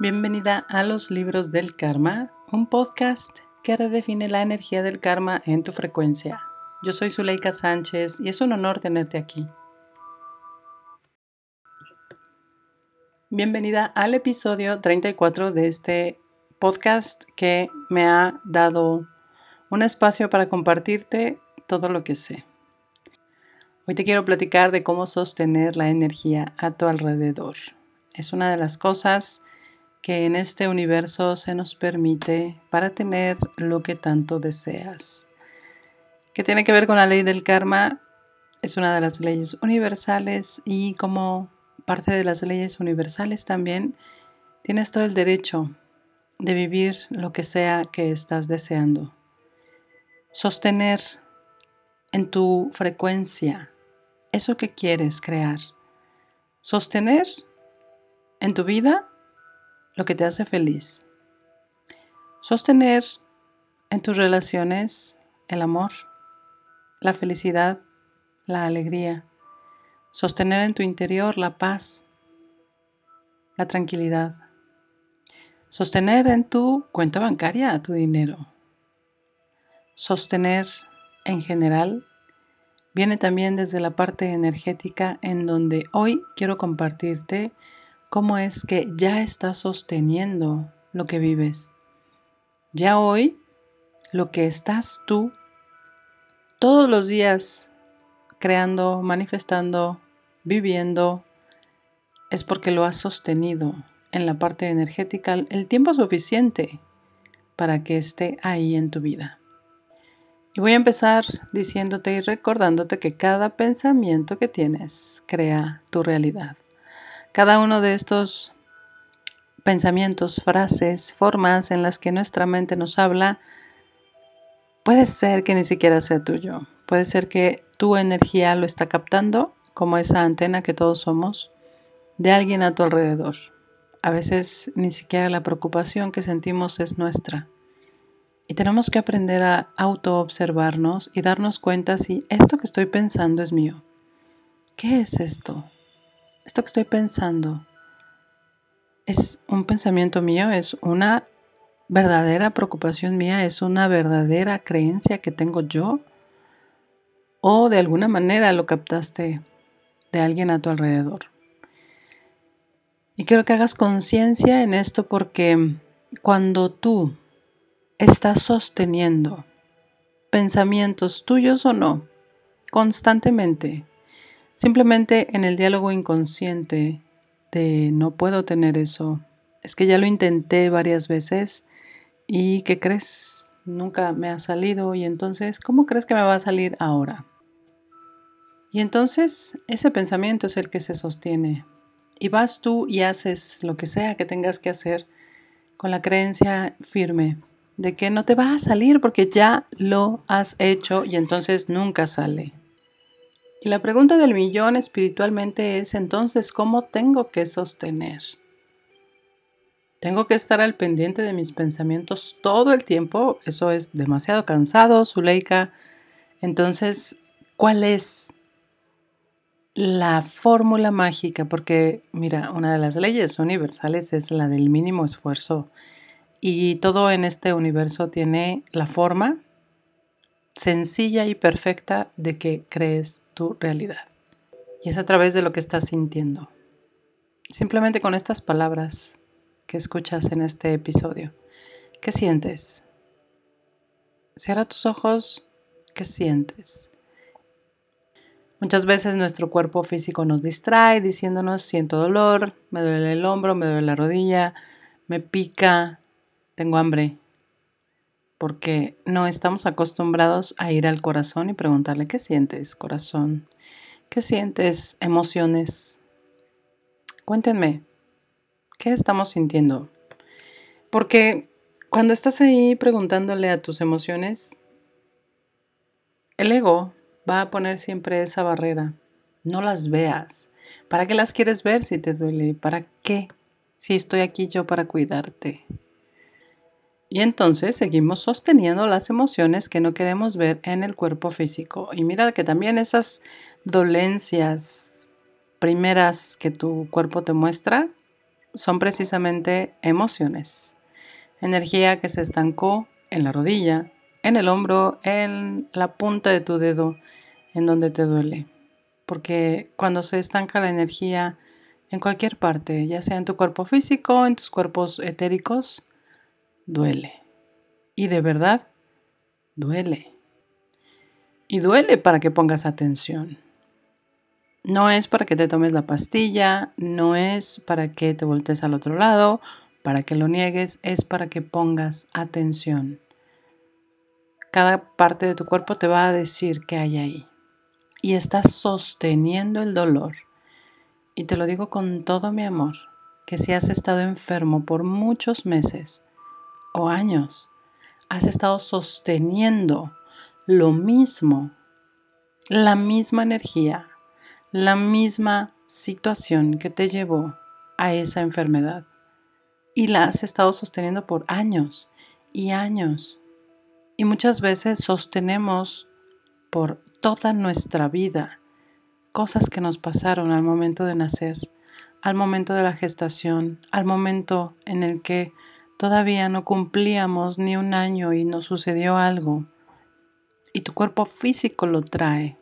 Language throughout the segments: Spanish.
Bienvenida a los libros del karma, un podcast que redefine la energía del karma en tu frecuencia. Yo soy Zuleika Sánchez y es un honor tenerte aquí. Bienvenida al episodio 34 de este podcast que me ha dado un espacio para compartirte todo lo que sé. Hoy te quiero platicar de cómo sostener la energía a tu alrededor. Es una de las cosas que en este universo se nos permite para tener lo que tanto deseas. ¿Qué tiene que ver con la ley del karma? Es una de las leyes universales y como parte de las leyes universales también tienes todo el derecho de vivir lo que sea que estás deseando. Sostener en tu frecuencia eso que quieres crear. Sostener en tu vida lo que te hace feliz. Sostener en tus relaciones el amor, la felicidad, la alegría. Sostener en tu interior la paz, la tranquilidad. Sostener en tu cuenta bancaria tu dinero. Sostener en general viene también desde la parte energética en donde hoy quiero compartirte cómo es que ya estás sosteniendo lo que vives. Ya hoy, lo que estás tú todos los días creando, manifestando, viviendo, es porque lo has sostenido en la parte energética el tiempo suficiente para que esté ahí en tu vida. Y voy a empezar diciéndote y recordándote que cada pensamiento que tienes crea tu realidad. Cada uno de estos pensamientos, frases, formas en las que nuestra mente nos habla, puede ser que ni siquiera sea tuyo. Puede ser que tu energía lo está captando, como esa antena que todos somos, de alguien a tu alrededor. A veces ni siquiera la preocupación que sentimos es nuestra. Y tenemos que aprender a autoobservarnos y darnos cuenta si esto que estoy pensando es mío. ¿Qué es esto? Esto que estoy pensando es un pensamiento mío, es una verdadera preocupación mía, es una verdadera creencia que tengo yo o de alguna manera lo captaste de alguien a tu alrededor. Y quiero que hagas conciencia en esto porque cuando tú estás sosteniendo pensamientos tuyos o no, constantemente, Simplemente en el diálogo inconsciente de no puedo tener eso, es que ya lo intenté varias veces y ¿qué crees? Nunca me ha salido y entonces, ¿cómo crees que me va a salir ahora? Y entonces ese pensamiento es el que se sostiene. Y vas tú y haces lo que sea que tengas que hacer con la creencia firme de que no te va a salir porque ya lo has hecho y entonces nunca sale. Y la pregunta del millón espiritualmente es entonces, ¿cómo tengo que sostener? Tengo que estar al pendiente de mis pensamientos todo el tiempo. Eso es demasiado cansado, Zuleika. Entonces, ¿cuál es la fórmula mágica? Porque, mira, una de las leyes universales es la del mínimo esfuerzo. Y todo en este universo tiene la forma sencilla y perfecta de que crees tu realidad. Y es a través de lo que estás sintiendo. Simplemente con estas palabras que escuchas en este episodio. ¿Qué sientes? Cierra tus ojos. ¿Qué sientes? Muchas veces nuestro cuerpo físico nos distrae diciéndonos siento dolor, me duele el hombro, me duele la rodilla, me pica, tengo hambre porque no estamos acostumbrados a ir al corazón y preguntarle, ¿qué sientes, corazón? ¿Qué sientes, emociones? Cuéntenme, ¿qué estamos sintiendo? Porque cuando estás ahí preguntándole a tus emociones, el ego va a poner siempre esa barrera. No las veas. ¿Para qué las quieres ver si te duele? ¿Para qué? Si estoy aquí yo para cuidarte. Y entonces seguimos sosteniendo las emociones que no queremos ver en el cuerpo físico. Y mira que también esas dolencias primeras que tu cuerpo te muestra son precisamente emociones. Energía que se estancó en la rodilla, en el hombro, en la punta de tu dedo, en donde te duele. Porque cuando se estanca la energía en cualquier parte, ya sea en tu cuerpo físico, en tus cuerpos etéricos, duele. Y de verdad, duele. Y duele para que pongas atención. No es para que te tomes la pastilla, no es para que te voltees al otro lado, para que lo niegues, es para que pongas atención. Cada parte de tu cuerpo te va a decir qué hay ahí. Y estás sosteniendo el dolor. Y te lo digo con todo mi amor, que si has estado enfermo por muchos meses o años, has estado sosteniendo lo mismo, la misma energía, la misma situación que te llevó a esa enfermedad y la has estado sosteniendo por años y años. Y muchas veces sostenemos por toda nuestra vida cosas que nos pasaron al momento de nacer, al momento de la gestación, al momento en el que todavía no cumplíamos ni un año y nos sucedió algo. Y tu cuerpo físico lo trae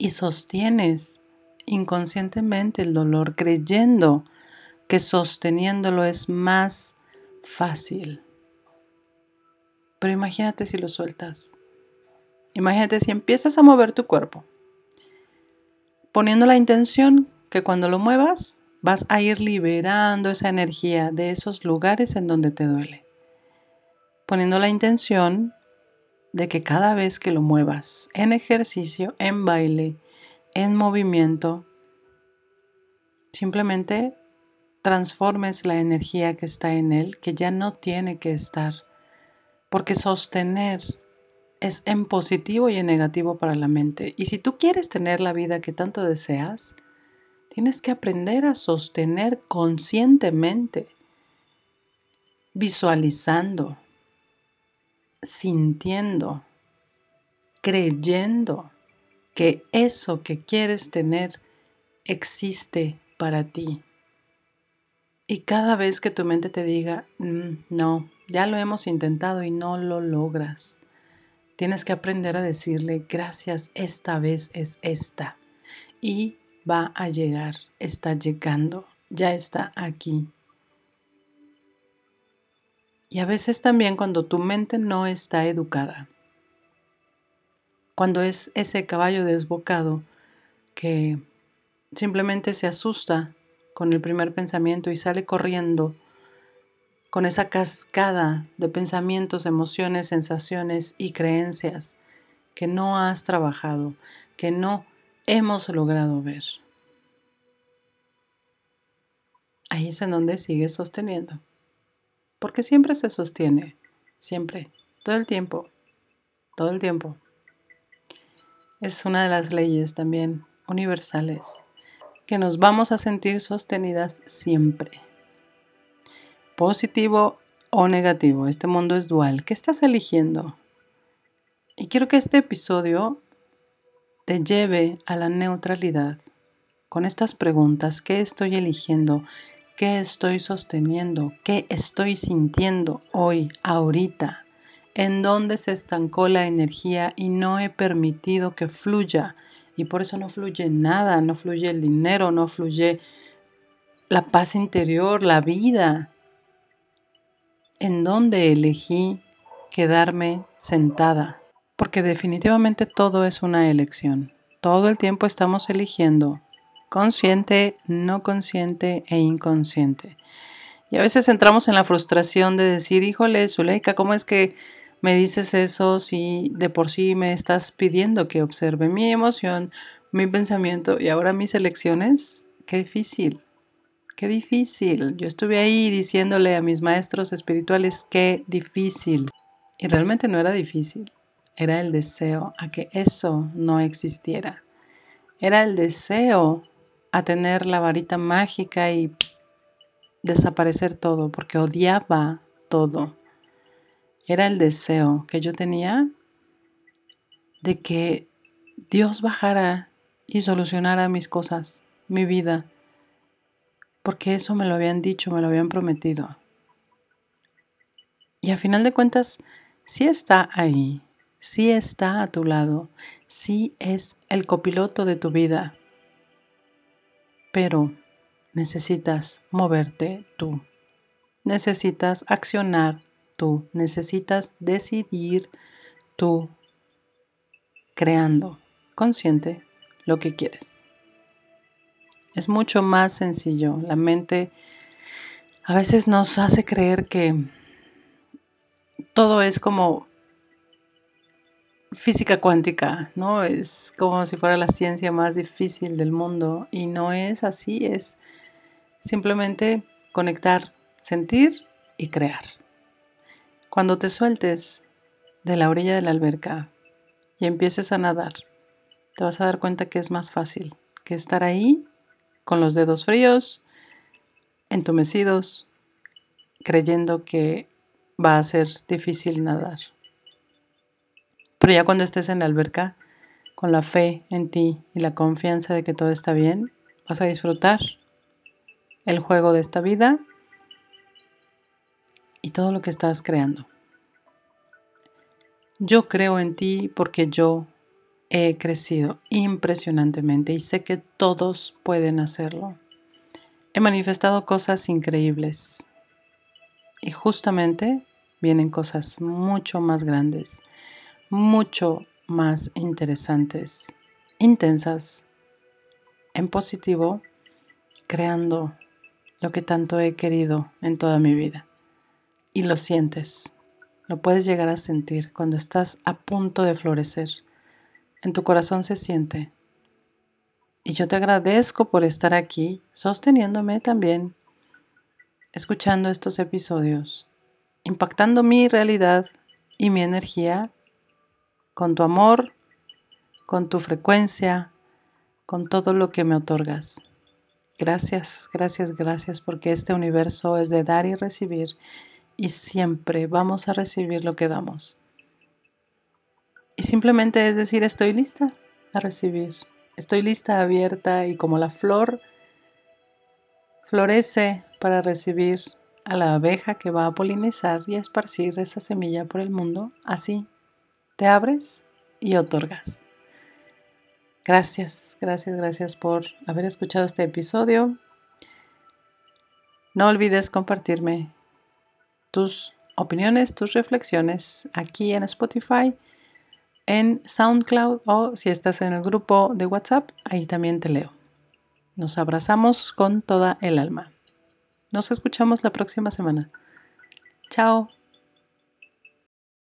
y sostienes inconscientemente el dolor creyendo que sosteniéndolo es más fácil. Pero imagínate si lo sueltas. Imagínate si empiezas a mover tu cuerpo, poniendo la intención que cuando lo muevas vas a ir liberando esa energía de esos lugares en donde te duele. Poniendo la intención de que cada vez que lo muevas en ejercicio, en baile, en movimiento, simplemente transformes la energía que está en él, que ya no tiene que estar, porque sostener es en positivo y en negativo para la mente. Y si tú quieres tener la vida que tanto deseas, tienes que aprender a sostener conscientemente, visualizando, sintiendo, creyendo que eso que quieres tener existe para ti. Y cada vez que tu mente te diga, mm, no, ya lo hemos intentado y no lo logras, tienes que aprender a decirle, gracias, esta vez es esta. Y va a llegar, está llegando, ya está aquí. Y a veces también cuando tu mente no está educada, cuando es ese caballo desbocado que simplemente se asusta con el primer pensamiento y sale corriendo con esa cascada de pensamientos, emociones, sensaciones y creencias que no has trabajado, que no hemos logrado ver. Ahí es en donde sigues sosteniendo porque siempre se sostiene, siempre, todo el tiempo, todo el tiempo. Es una de las leyes también universales, que nos vamos a sentir sostenidas siempre. Positivo o negativo, este mundo es dual. ¿Qué estás eligiendo? Y quiero que este episodio te lleve a la neutralidad con estas preguntas. ¿Qué estoy eligiendo? ¿Qué estoy sosteniendo? ¿Qué estoy sintiendo hoy, ahorita? ¿En dónde se estancó la energía y no he permitido que fluya? Y por eso no fluye nada, no fluye el dinero, no fluye la paz interior, la vida. ¿En dónde elegí quedarme sentada? Porque definitivamente todo es una elección. Todo el tiempo estamos eligiendo consciente, no consciente e inconsciente. Y a veces entramos en la frustración de decir, híjole, Zuleika, ¿cómo es que me dices eso si de por sí me estás pidiendo que observe mi emoción, mi pensamiento y ahora mis elecciones? Qué difícil, qué difícil. Yo estuve ahí diciéndole a mis maestros espirituales, qué difícil. Y realmente no era difícil, era el deseo a que eso no existiera. Era el deseo a tener la varita mágica y desaparecer todo, porque odiaba todo. Era el deseo que yo tenía de que Dios bajara y solucionara mis cosas, mi vida, porque eso me lo habían dicho, me lo habían prometido. Y a final de cuentas, sí está ahí, sí está a tu lado, sí es el copiloto de tu vida, pero necesitas moverte tú, necesitas accionar tú, necesitas decidir tú, creando consciente lo que quieres. Es mucho más sencillo. La mente a veces nos hace creer que todo es como física cuántica, ¿no? Es como si fuera la ciencia más difícil del mundo y no es así, es simplemente conectar, sentir y crear. Cuando te sueltes de la orilla de la alberca y empieces a nadar, te vas a dar cuenta que es más fácil que estar ahí con los dedos fríos, entumecidos, creyendo que va a ser difícil nadar. Pero ya cuando estés en la alberca, con la fe en ti y la confianza de que todo está bien, vas a disfrutar el juego de esta vida y todo lo que estás creando. Yo creo en ti porque yo he crecido impresionantemente y sé que todos pueden hacerlo. He manifestado cosas increíbles y justamente vienen cosas mucho más grandes, mucho más interesantes, intensas, en positivo, creando lo que tanto he querido en toda mi vida. Y lo sientes, lo puedes llegar a sentir cuando estás a punto de florecer en tu corazón se siente. Y yo te agradezco por estar aquí, sosteniéndome también, escuchando estos episodios, impactando mi realidad y mi energía con tu amor, con tu frecuencia, con todo lo que me otorgas. Gracias, gracias, gracias, porque este universo es de dar y recibir y siempre vamos a recibir lo que damos. Y simplemente es decir, estoy lista a recibir. Estoy lista, abierta y como la flor florece para recibir a la abeja que va a polinizar y a esparcir esa semilla por el mundo, así te abres y otorgas. Gracias, gracias, gracias por haber escuchado este episodio. No olvides compartirme tus opiniones, tus reflexiones aquí en Spotify en SoundCloud o si estás en el grupo de WhatsApp, ahí también te leo. Nos abrazamos con toda el alma. Nos escuchamos la próxima semana. Chao.